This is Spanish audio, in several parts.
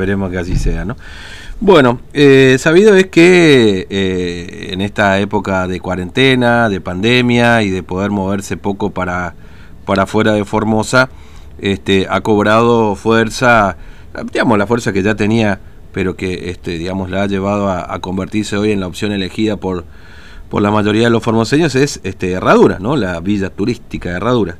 esperemos que así sea, ¿no? Bueno, eh, sabido es que eh, en esta época de cuarentena, de pandemia y de poder moverse poco para, para fuera de Formosa, este, ha cobrado fuerza, digamos, la fuerza que ya tenía, pero que, este, digamos, la ha llevado a, convertirse hoy en la opción elegida por, por la mayoría de los formoseños, es este, Herradura, ¿no? La villa turística de Herradura.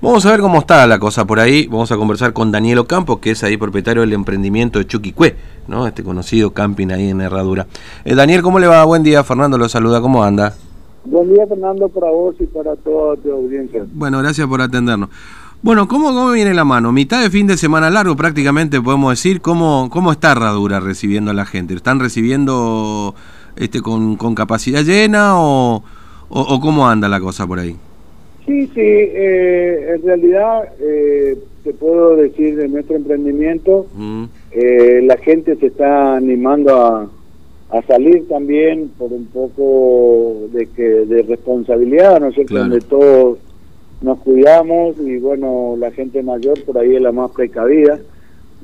Vamos a ver cómo está la cosa por ahí. Vamos a conversar con Daniel Ocampo, que es ahí propietario del emprendimiento de Chuquicue, ¿no? Este conocido camping ahí en Herradura. Eh, Daniel, ¿cómo le va? Buen día, Fernando lo saluda, ¿cómo anda? Buen día, Fernando, para vos y para toda tu audiencia. Bueno, gracias por atendernos. Bueno, ¿cómo, ¿cómo viene la mano? Mitad de fin de semana largo prácticamente podemos decir. ¿Cómo, cómo está Herradura recibiendo a la gente? ¿Están recibiendo este con, con capacidad llena o, o cómo anda la cosa por ahí? Sí, sí, eh, en realidad eh, te puedo decir de nuestro emprendimiento, mm. eh, la gente se está animando a, salir también por un poco de que de responsabilidad, ¿no es cierto? Donde todos nos cuidamos y bueno, la gente mayor por ahí es la más precavida.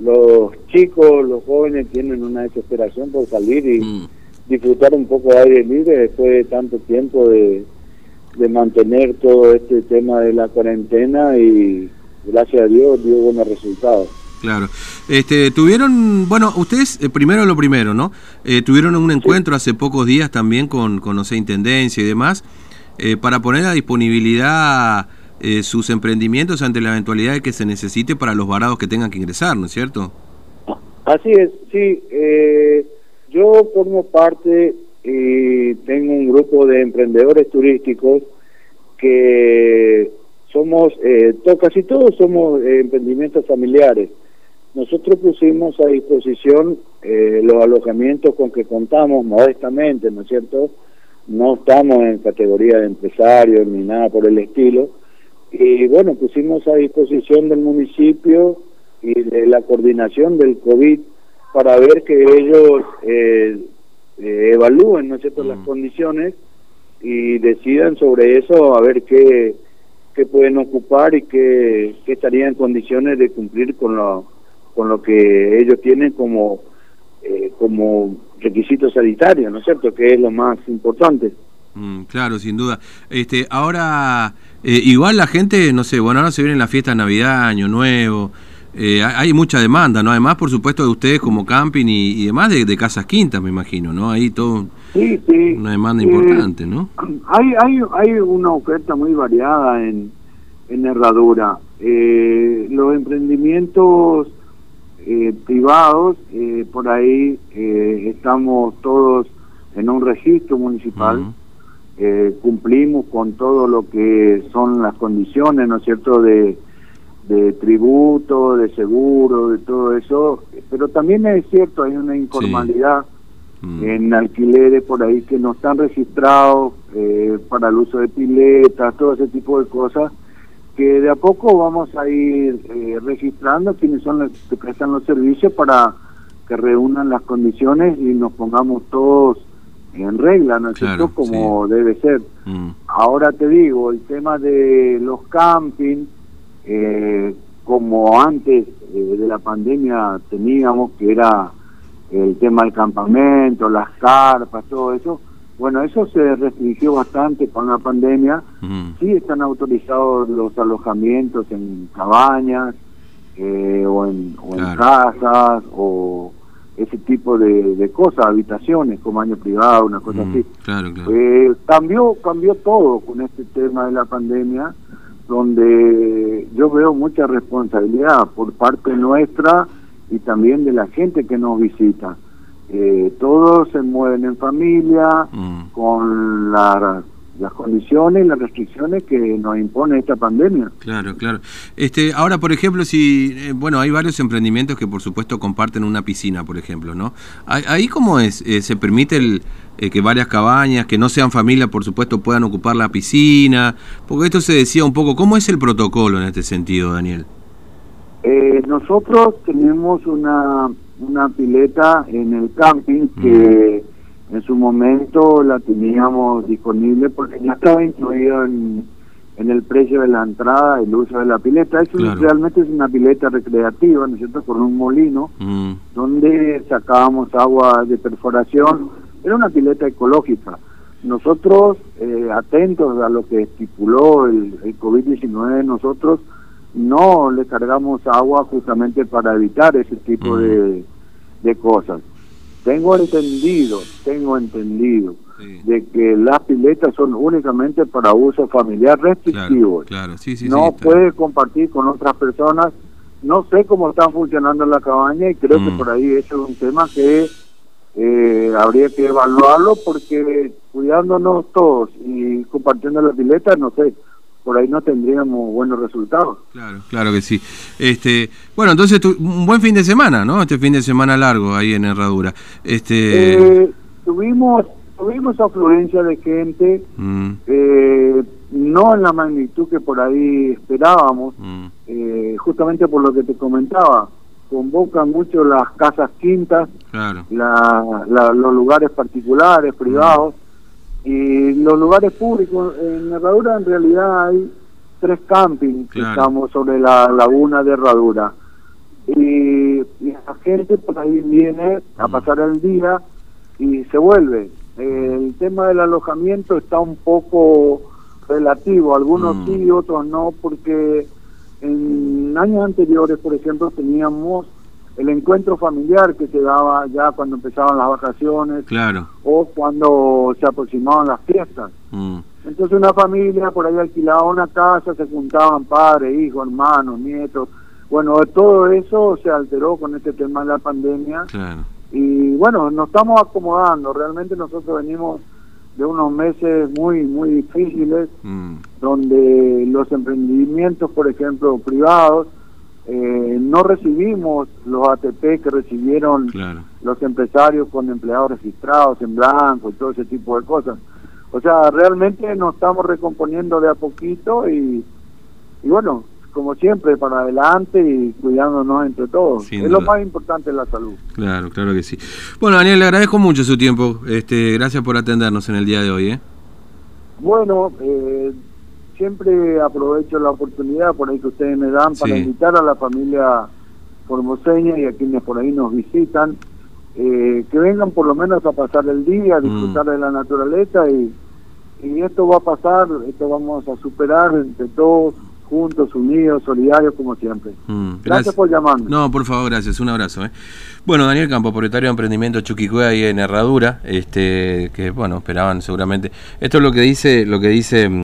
Los chicos, los jóvenes tienen una desesperación por salir y mm. disfrutar un poco de aire libre después de tanto tiempo de de mantener todo este tema de la cuarentena y gracias a Dios dio buenos resultados. Claro. Este, tuvieron, bueno, ustedes, eh, primero lo primero, ¿no? Eh, tuvieron un encuentro hace pocos días también con, con no sé, Intendencia y demás, eh, para poner a disponibilidad sus emprendimientos ante la eventualidad de que se necesite para los varados que tengan que ingresar, ¿no es cierto? Así es, sí. yo formo parte y tengo un grupo de emprendedores turísticos que somos, eh, casi todos somos eh, emprendimientos familiares. Nosotros pusimos a disposición eh, los alojamientos con que contamos modestamente, ¿no es cierto? No estamos en categoría de empresarios ni nada por el estilo. Y bueno, pusimos a disposición del municipio y de la coordinación del COVID para ver que ellos eh, evalúen, ¿no es cierto?, las mm. condiciones y decidan sobre eso a ver qué, qué pueden ocupar y qué, qué estarían en condiciones de cumplir con lo, con lo que ellos tienen como, eh, como requisito sanitario, ¿no es cierto?, que es lo más importante. Mm, claro, sin duda. Este, ahora, eh, igual la gente, no sé, bueno, ahora se viene la fiesta de Navidad, Año Nuevo, eh, hay mucha demanda, ¿no? Además, por supuesto, de ustedes como camping y, demás de, casas quintas, me imagino, ¿no? Ahí todo sí, sí. una demanda importante, ¿no? Hay, hay, hay una oferta muy variada en, en Herradura. Eh, los emprendimientos eh, privados, por ahí estamos todos en un registro municipal. cumplimos con todo lo que son las condiciones, ¿no es cierto?, de de tributo, de seguro, de todo eso, pero también es cierto, hay una informalidad mm. en alquileres por ahí que no están registrados eh, para el uso de piletas, todo ese tipo de cosas, que de a poco vamos a ir eh, registrando quienes son los que prestan los servicios para que reúnan las condiciones y nos pongamos todos en regla, ¿no es cierto? Como debe ser. Mm. Ahora te digo, el tema de los campings, eh, como antes eh, de la pandemia teníamos, que era el tema del campamento, las carpas, todo eso. Bueno, eso se restringió bastante con la pandemia. Sí están autorizados los alojamientos en cabañas eh, o, en, casas o ese tipo de, cosas, habitaciones como año privado, una cosa así. Eh, cambió, cambió todo con este tema de la pandemia donde yo veo mucha responsabilidad por parte nuestra y también de la gente que nos visita. Eh, todos se mueven en familia mm. con la, las condiciones y las restricciones que nos impone esta pandemia. Claro, claro. Este, ahora, por ejemplo, si, eh, bueno, hay varios emprendimientos que por supuesto comparten una piscina, por ejemplo, ¿no? Ahí cómo es, eh, se permite el, eh, que varias cabañas, que no sean familia, por supuesto, puedan ocupar la piscina? Porque esto se decía un poco, ¿cómo es el protocolo en este sentido, Daniel? Eh, nosotros tenemos una, una pileta en el camping que en su momento la teníamos disponible porque ya estaba incluida en, en el precio de la entrada el uso de la pileta. Es realmente es una pileta recreativa, ¿no es cierto?, con un molino, mm. donde sacábamos agua de perforación. Era una pileta ecológica. Nosotros, eh, atentos a lo que estipuló el, el COVID-19, nosotros no le cargamos agua justamente para evitar ese tipo mm. de, de cosas. Tengo entendido, tengo entendido de que las piletas son únicamente para uso familiar restrictivo. no puede compartir con otras personas. No sé cómo está funcionando la cabaña y creo que mm. por ahí eso es un tema que eh, habría que evaluarlo porque cuidándonos todos y compartiendo las piletas, no sé, por ahí no tendríamos buenos resultados. Claro, claro que sí. Este, bueno, entonces un buen fin de semana, ¿no? Este fin de semana largo ahí en Herradura. Este eh, tuvimos tuvimos afluencia de gente, mm. eh, no en la magnitud que por ahí esperábamos, mm. eh, justamente por lo que te comentaba, convocan mucho las casas quintas, los lugares particulares, privados, y los lugares públicos. En Herradura en realidad hay tres campings que estamos sobre la laguna de Herradura. Y, la gente por ahí viene a pasar el día y se vuelve el tema del alojamiento está un poco relativo, algunos mm. sí, otros no, porque en años anteriores, por ejemplo, teníamos el encuentro familiar que se daba ya cuando empezaban las vacaciones claro. o cuando se aproximaban las fiestas. Mm. Entonces una familia por ahí alquilaba una casa, se juntaban padres, hijos, hermanos, nietos. Bueno, todo eso se alteró con este tema de la pandemia. Claro y bueno, nos estamos acomodando, realmente nosotros venimos de unos meses muy, muy difíciles, mm. donde los emprendimientos, por ejemplo, privados, eh, no recibimos los ATP que recibieron los empresarios con empleados registrados en blanco y todo ese tipo de cosas. O sea, realmente nos estamos recomponiendo de a poquito y, y bueno, como siempre, para adelante y cuidándonos entre todos. es lo más importante la salud. Claro, claro que sí. Bueno, Daniel, le agradezco mucho su tiempo. Este, gracias por atendernos en el día de hoy. ¿eh? Bueno, eh, siempre aprovecho la oportunidad por ahí que ustedes me dan para invitar a la familia formoseña y a quienes por ahí nos visitan, eh, que vengan por lo menos a pasar el día, a disfrutar mm. de la naturaleza y, y esto va a pasar, esto vamos a superar entre todos juntos, unidos, solidarios como siempre. Mm, gracias. por llamarme. No, por favor, gracias. Un abrazo. ¿eh? Bueno, Daniel Campo, propietario de emprendimiento Chuquicuea y en Herradura, este, que bueno, esperaban seguramente. Esto es lo que dice, lo que dice